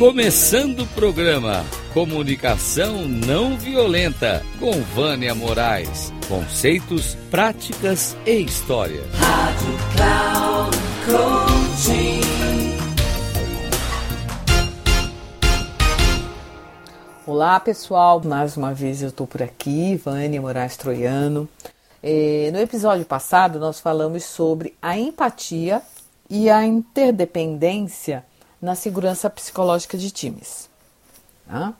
Começando o programa Comunicação Não Violenta com Vânia Moraes. Conceitos, práticas e história. Rádio Cloud Coaching. Olá pessoal, mais uma vez eu estou por aqui, Vânia Moraes Troiano. No episódio passado nós falamos sobre a empatia e a interdependência na segurança psicológica de times. Tá?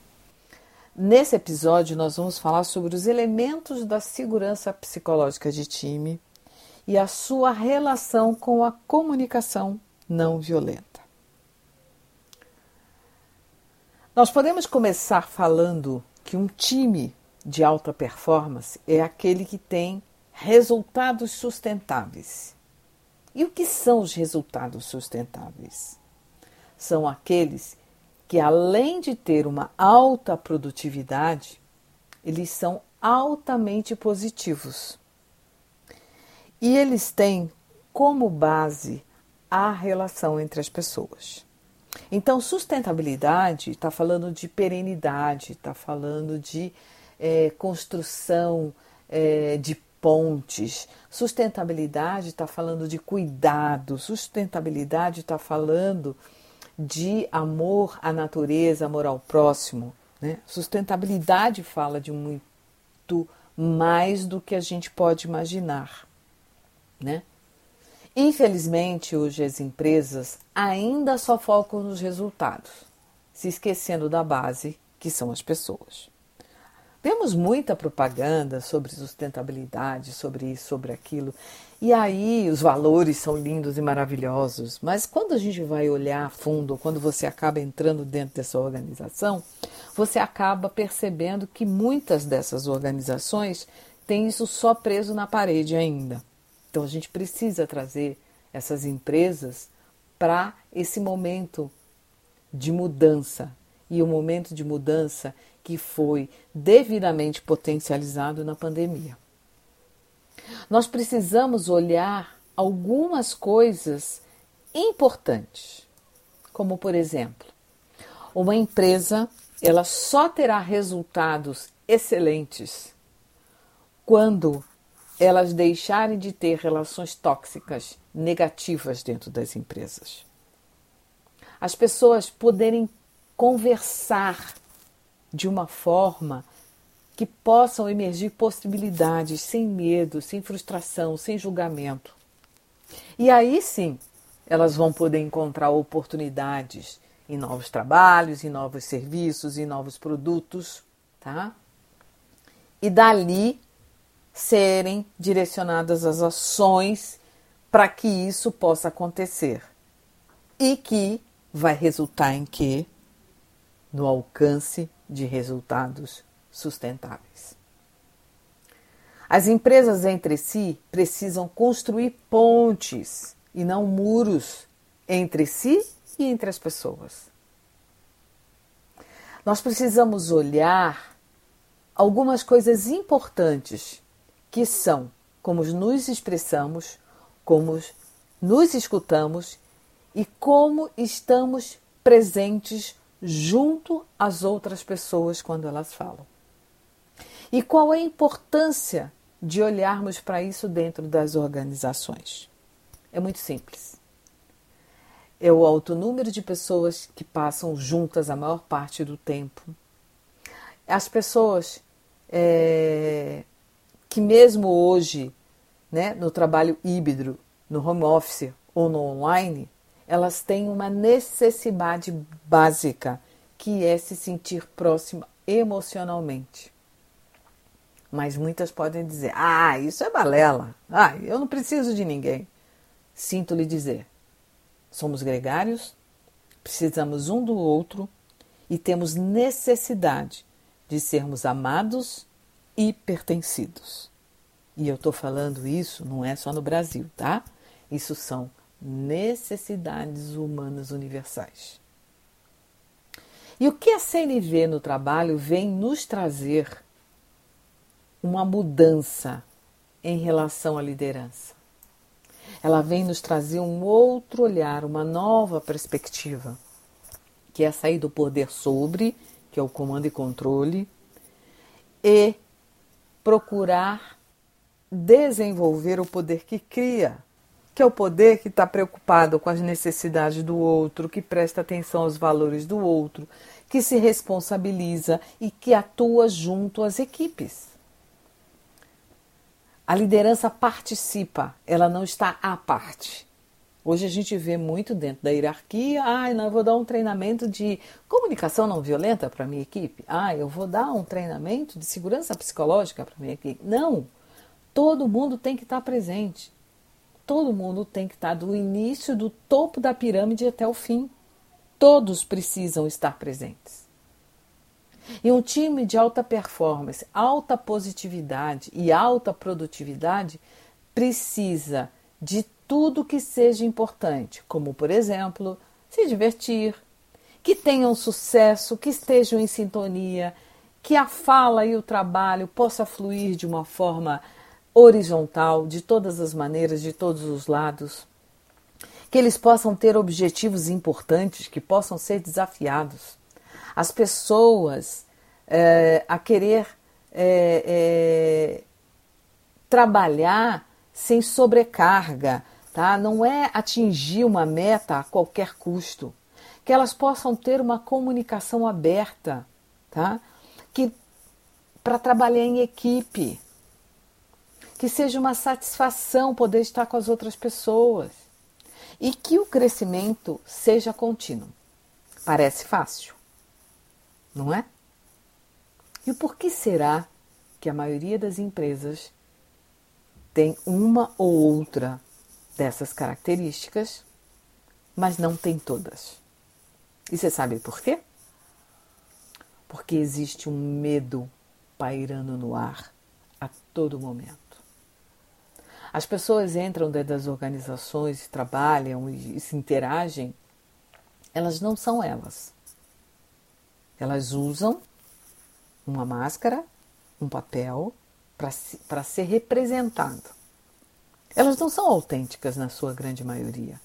Nesse episódio, nós vamos falar sobre os elementos da segurança psicológica de time e a sua relação com a comunicação não violenta. Nós podemos começar falando que um time de alta performance é aquele que tem resultados sustentáveis. E o que são os resultados sustentáveis? São aqueles que, além de ter uma alta produtividade, eles são altamente positivos. E eles têm como base a relação entre as pessoas. Então, sustentabilidade está falando de perenidade, está falando de é, construção é, de pontes. Sustentabilidade está falando de cuidado, sustentabilidade está falando de amor à natureza, amor ao próximo. Né? Sustentabilidade fala de muito mais do que a gente pode imaginar. Né? Infelizmente, hoje as empresas ainda só focam nos resultados, se esquecendo da base, que são as pessoas. Temos muita propaganda sobre sustentabilidade, sobre isso, sobre aquilo, e aí os valores são lindos e maravilhosos, mas quando a gente vai olhar a fundo, quando você acaba entrando dentro dessa organização, você acaba percebendo que muitas dessas organizações têm isso só preso na parede ainda. Então a gente precisa trazer essas empresas para esse momento de mudança. E o momento de mudança que foi devidamente potencializado na pandemia. Nós precisamos olhar algumas coisas importantes, como por exemplo, uma empresa ela só terá resultados excelentes quando elas deixarem de ter relações tóxicas negativas dentro das empresas. As pessoas poderem conversar de uma forma que possam emergir possibilidades sem medo, sem frustração, sem julgamento. E aí sim, elas vão poder encontrar oportunidades em novos trabalhos, em novos serviços, em novos produtos, tá? E dali serem direcionadas as ações para que isso possa acontecer. E que vai resultar em quê? No alcance de resultados sustentáveis. As empresas entre si precisam construir pontes e não muros entre si e entre as pessoas. Nós precisamos olhar algumas coisas importantes que são como nos expressamos, como nos escutamos e como estamos presentes junto às outras pessoas quando elas falam. E qual é a importância de olharmos para isso dentro das organizações? É muito simples. É o alto número de pessoas que passam juntas a maior parte do tempo. As pessoas é, que, mesmo hoje, né, no trabalho híbrido, no home office ou no online, elas têm uma necessidade básica, que é se sentir próxima emocionalmente. Mas muitas podem dizer: ah, isso é balela, ah, eu não preciso de ninguém. Sinto lhe dizer: somos gregários, precisamos um do outro e temos necessidade de sermos amados e pertencidos. E eu estou falando isso não é só no Brasil, tá? Isso são necessidades humanas universais. E o que a CNV no trabalho vem nos trazer uma mudança em relação à liderança? Ela vem nos trazer um outro olhar, uma nova perspectiva. que é sair do poder sobre, que é o comando e controle, e procurar desenvolver o poder que cria, que é o poder que está preocupado com as necessidades do outro, que presta atenção aos valores do outro, que se responsabiliza e que atua junto às equipes. A liderança participa, ela não está à parte. Hoje a gente vê muito dentro da hierarquia, ah, não, eu vou dar um treinamento de comunicação não violenta para minha equipe. Ah, eu vou dar um treinamento de segurança psicológica para minha equipe. Não. Todo mundo tem que estar presente. Todo mundo tem que estar do início do topo da pirâmide até o fim. Todos precisam estar presentes. E um time de alta performance, alta positividade e alta produtividade precisa de tudo que seja importante, como, por exemplo, se divertir, que tenham sucesso, que estejam em sintonia, que a fala e o trabalho possa fluir de uma forma horizontal, de todas as maneiras, de todos os lados, que eles possam ter objetivos importantes, que possam ser desafiados, as pessoas é, a querer é, é, trabalhar sem sobrecarga, tá? Não é atingir uma meta a qualquer custo, que elas possam ter uma comunicação aberta, tá? Que para trabalhar em equipe, que seja uma satisfação poder estar com as outras pessoas e que o crescimento seja contínuo. Parece fácil, não é? E por que será que a maioria das empresas tem uma ou outra dessas características, mas não tem todas? E você sabe por quê? Porque existe um medo pairando no ar a todo momento. As pessoas entram dentro das organizações, trabalham e se interagem, elas não são elas. Elas usam uma máscara, um papel para ser representado. Elas não são autênticas na sua grande maioria,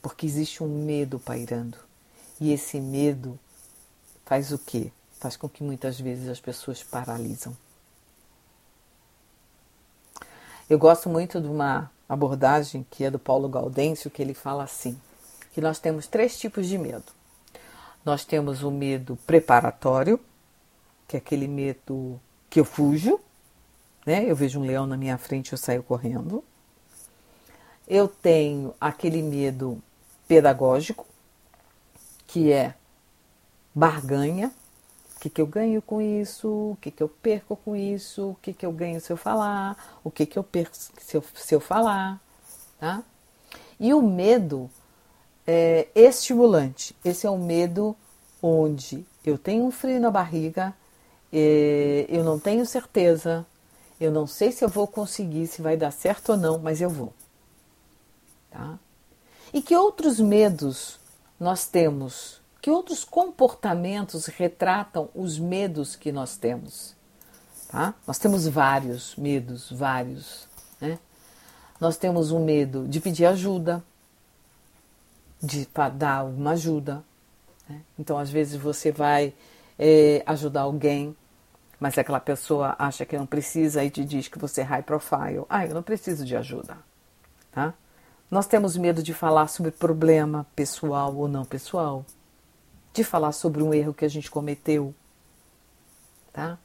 porque existe um medo pairando. E esse medo faz o quê? Faz com que muitas vezes as pessoas paralisam. Eu gosto muito de uma abordagem que é do Paulo Gaudêncio, que ele fala assim: que nós temos três tipos de medo. Nós temos o medo preparatório, que é aquele medo que eu fujo, né? Eu vejo um leão na minha frente, eu saio correndo. Eu tenho aquele medo pedagógico, que é barganha. O que, que eu ganho com isso? O que, que eu perco com isso? O que, que eu ganho se eu falar? O que, que eu perco se eu, se eu falar? Tá? E o medo é estimulante. Esse é o medo onde eu tenho um frio na barriga, é, eu não tenho certeza, eu não sei se eu vou conseguir, se vai dar certo ou não, mas eu vou. Tá? E que outros medos nós temos? Que outros comportamentos retratam os medos que nós temos? Tá? Nós temos vários medos, vários. Né? Nós temos um medo de pedir ajuda, de dar alguma ajuda. Né? Então, às vezes, você vai é, ajudar alguém, mas aquela pessoa acha que não precisa e te diz que você é high profile. Ah, eu não preciso de ajuda. Tá? Nós temos medo de falar sobre problema pessoal ou não pessoal, de falar sobre um erro que a gente cometeu. Tá?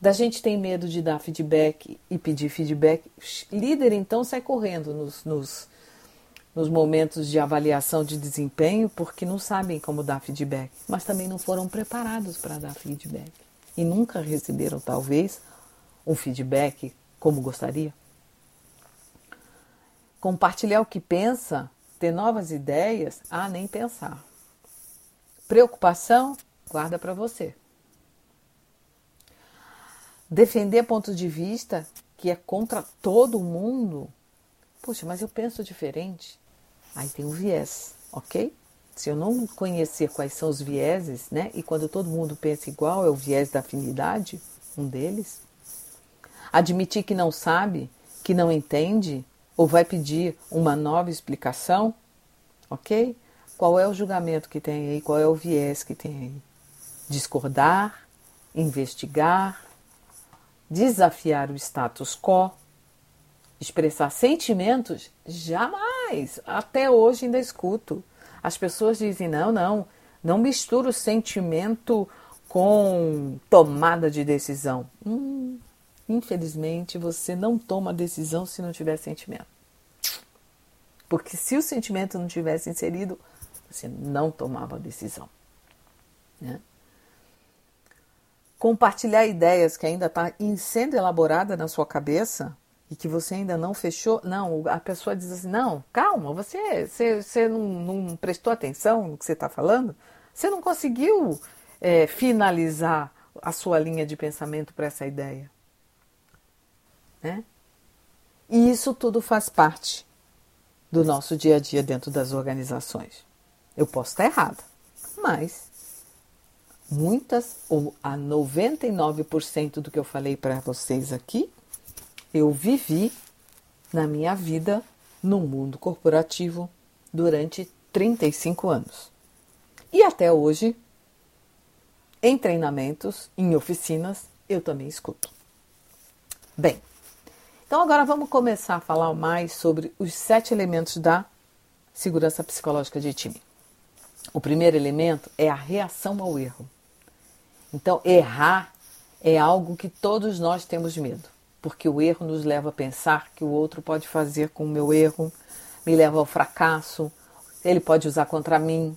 Da gente tem medo de dar feedback e pedir feedback. Líder, então, sai correndo nos, nos, nos momentos de avaliação de desempenho porque não sabem como dar feedback, mas também não foram preparados para dar feedback e nunca receberam, talvez, um feedback como gostaria. Compartilhar o que pensa, ter novas ideias, ah, nem pensar. Preocupação, guarda para você. Defender ponto de vista que é contra todo mundo. Puxa, mas eu penso diferente. Aí tem um viés, ok? Se eu não conhecer quais são os vieses, né? E quando todo mundo pensa igual, é o viés da afinidade, um deles. Admitir que não sabe, que não entende, ou vai pedir uma nova explicação, ok? Qual é o julgamento que tem aí, qual é o viés que tem aí. Discordar, investigar, desafiar o status quo, expressar sentimentos, jamais. Até hoje ainda escuto. As pessoas dizem: não, não, não mistura o sentimento com tomada de decisão. Hum, infelizmente, você não toma decisão se não tiver sentimento. Porque se o sentimento não tivesse inserido, você não tomava decisão. Né? Compartilhar ideias que ainda está sendo elaborada na sua cabeça e que você ainda não fechou. Não, a pessoa diz assim: não, calma, você, você, você não, não prestou atenção no que você está falando, você não conseguiu é, finalizar a sua linha de pensamento para essa ideia. Né? E isso tudo faz parte do nosso dia a dia dentro das organizações. Eu posso estar errada, mas muitas, ou a 99% do que eu falei para vocês aqui, eu vivi na minha vida no mundo corporativo durante 35 anos. E até hoje, em treinamentos, em oficinas, eu também escuto. Bem, então agora vamos começar a falar mais sobre os sete elementos da segurança psicológica de time. O primeiro elemento é a reação ao erro. Então, errar é algo que todos nós temos medo, porque o erro nos leva a pensar que o outro pode fazer com o meu erro, me leva ao fracasso, ele pode usar contra mim,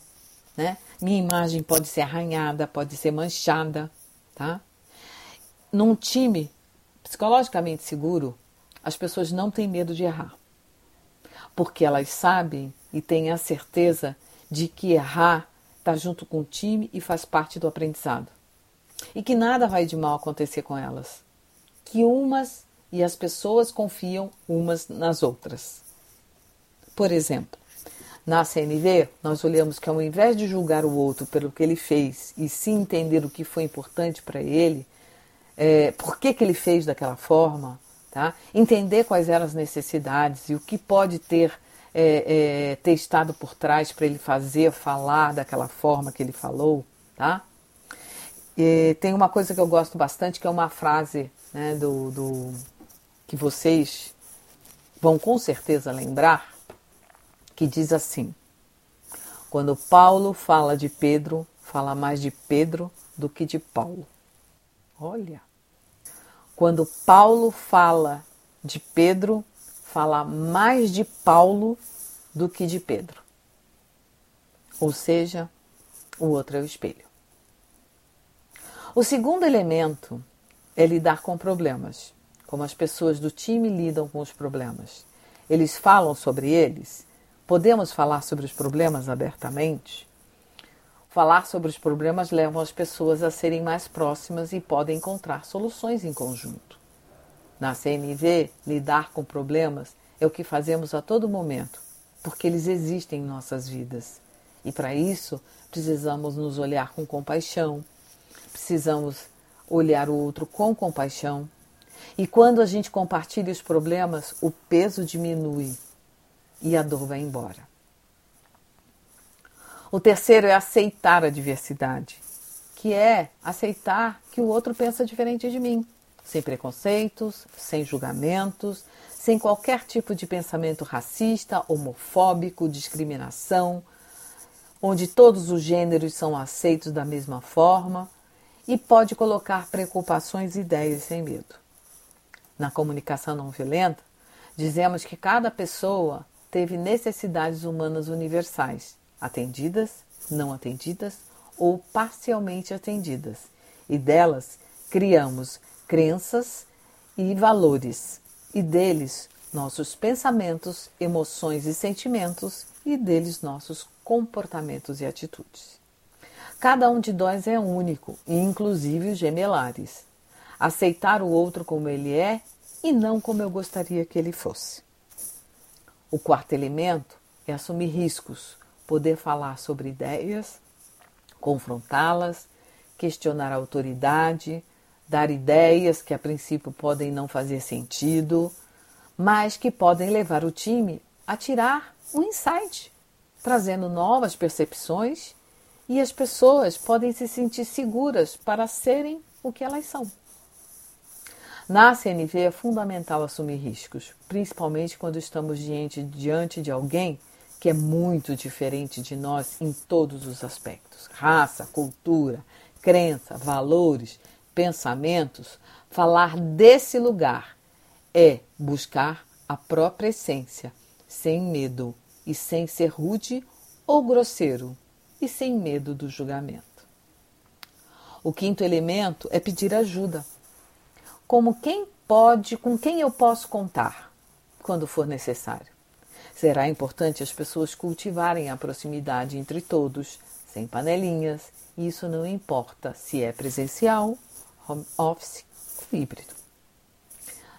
né? Minha imagem pode ser arranhada, pode ser manchada, tá? Num time psicologicamente seguro, as pessoas não têm medo de errar, porque elas sabem e têm a certeza de que errar está junto com o time e faz parte do aprendizado. E que nada vai de mal acontecer com elas. Que umas e as pessoas confiam umas nas outras. Por exemplo, na CNV, nós olhamos que ao invés de julgar o outro pelo que ele fez e sim entender o que foi importante para ele, é, por que, que ele fez daquela forma, tá? entender quais eram as necessidades e o que pode ter é, é, ter estado por trás para ele fazer, falar daquela forma que ele falou, tá? E tem uma coisa que eu gosto bastante, que é uma frase né, do, do que vocês vão com certeza lembrar, que diz assim: quando Paulo fala de Pedro, fala mais de Pedro do que de Paulo. Olha. Quando Paulo fala de Pedro, fala mais de Paulo do que de Pedro. Ou seja, o outro é o espelho. O segundo elemento é lidar com problemas, como as pessoas do time lidam com os problemas. Eles falam sobre eles? Podemos falar sobre os problemas abertamente? Falar sobre os problemas leva as pessoas a serem mais próximas e podem encontrar soluções em conjunto. Na CNV, lidar com problemas é o que fazemos a todo momento, porque eles existem em nossas vidas. E para isso, precisamos nos olhar com compaixão, precisamos olhar o outro com compaixão. E quando a gente compartilha os problemas, o peso diminui e a dor vai embora. O terceiro é aceitar a diversidade, que é aceitar que o outro pensa diferente de mim sem preconceitos, sem julgamentos, sem qualquer tipo de pensamento racista, homofóbico, discriminação, onde todos os gêneros são aceitos da mesma forma e pode colocar preocupações e ideias sem medo. Na comunicação não violenta, dizemos que cada pessoa teve necessidades humanas universais, atendidas, não atendidas ou parcialmente atendidas, e delas criamos crenças e valores, e deles nossos pensamentos, emoções e sentimentos, e deles nossos comportamentos e atitudes. Cada um de nós é único, inclusive os gemelares. Aceitar o outro como ele é e não como eu gostaria que ele fosse. O quarto elemento é assumir riscos, poder falar sobre ideias, confrontá-las, questionar a autoridade, dar ideias que a princípio podem não fazer sentido, mas que podem levar o time a tirar um insight, trazendo novas percepções e as pessoas podem se sentir seguras para serem o que elas são. Na CNV é fundamental assumir riscos, principalmente quando estamos diante, diante de alguém que é muito diferente de nós em todos os aspectos raça, cultura, crença, valores, pensamentos. Falar desse lugar é buscar a própria essência, sem medo e sem ser rude ou grosseiro e sem medo do julgamento. O quinto elemento é pedir ajuda como quem pode, com quem eu posso contar quando for necessário. Será importante as pessoas cultivarem a proximidade entre todos, sem panelinhas, e isso não importa se é presencial, home office híbrido.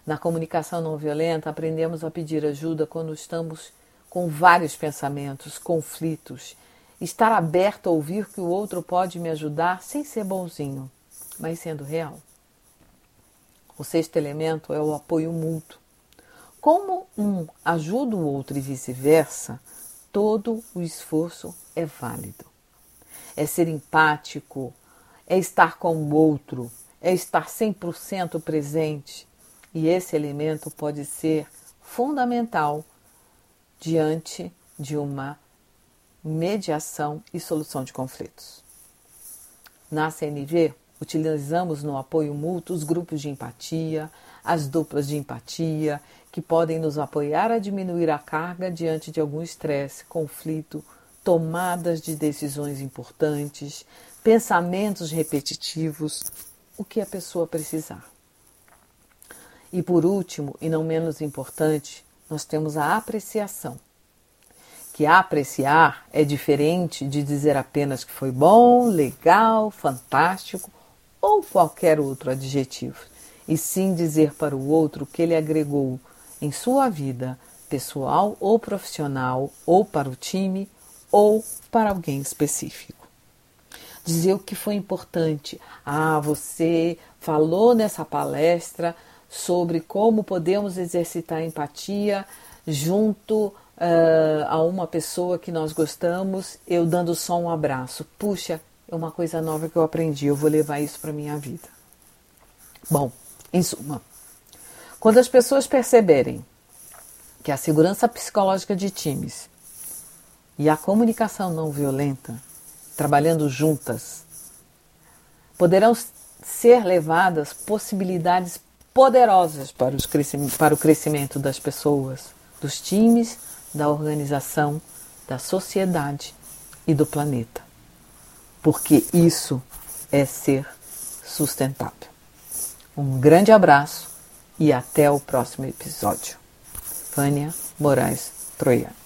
Na comunicação não violenta, aprendemos a pedir ajuda quando estamos com vários pensamentos, conflitos, estar aberto a ouvir que o outro pode me ajudar sem ser bonzinho, mas sendo real. O sexto elemento é o apoio mútuo. Como um ajuda o outro e vice-versa, todo o esforço é válido. É ser empático, é estar com o outro, é estar 100% presente. E esse elemento pode ser fundamental diante de uma mediação e solução de conflitos. Na CNV, Utilizamos no apoio mútuo os grupos de empatia, as duplas de empatia, que podem nos apoiar a diminuir a carga diante de algum estresse, conflito, tomadas de decisões importantes, pensamentos repetitivos, o que a pessoa precisar. E por último, e não menos importante, nós temos a apreciação que apreciar é diferente de dizer apenas que foi bom, legal, fantástico ou qualquer outro adjetivo, e sim dizer para o outro que ele agregou em sua vida, pessoal ou profissional, ou para o time, ou para alguém específico. Dizer o que foi importante. Ah, você falou nessa palestra sobre como podemos exercitar empatia junto uh, a uma pessoa que nós gostamos, eu dando só um abraço. Puxa, é uma coisa nova que eu aprendi, eu vou levar isso para minha vida. Bom, em suma, quando as pessoas perceberem que a segurança psicológica de times e a comunicação não violenta, trabalhando juntas, poderão ser levadas possibilidades poderosas para, os para o crescimento das pessoas, dos times, da organização, da sociedade e do planeta porque isso é ser sustentável. Um grande abraço e até o próximo episódio. Vânia Moraes Troiano.